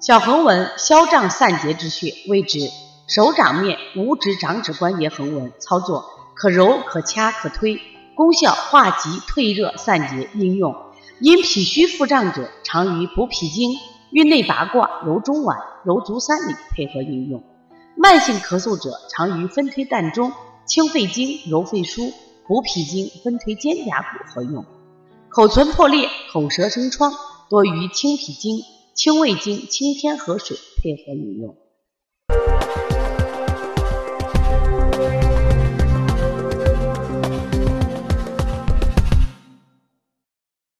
小横纹消胀散结之穴，位置手掌面五指掌指关节横纹。操作可揉可掐可推，功效化积退热散结。应用因脾虚腹胀者，常于补脾经、运内八卦、揉中脘、揉足三里配合应用。慢性咳嗽者，常于分推膻中、清肺经、揉肺腧、补脾经、分推肩胛骨合用。口唇破裂、口舌生疮，多于清脾经、清胃经、清天河水配合饮用。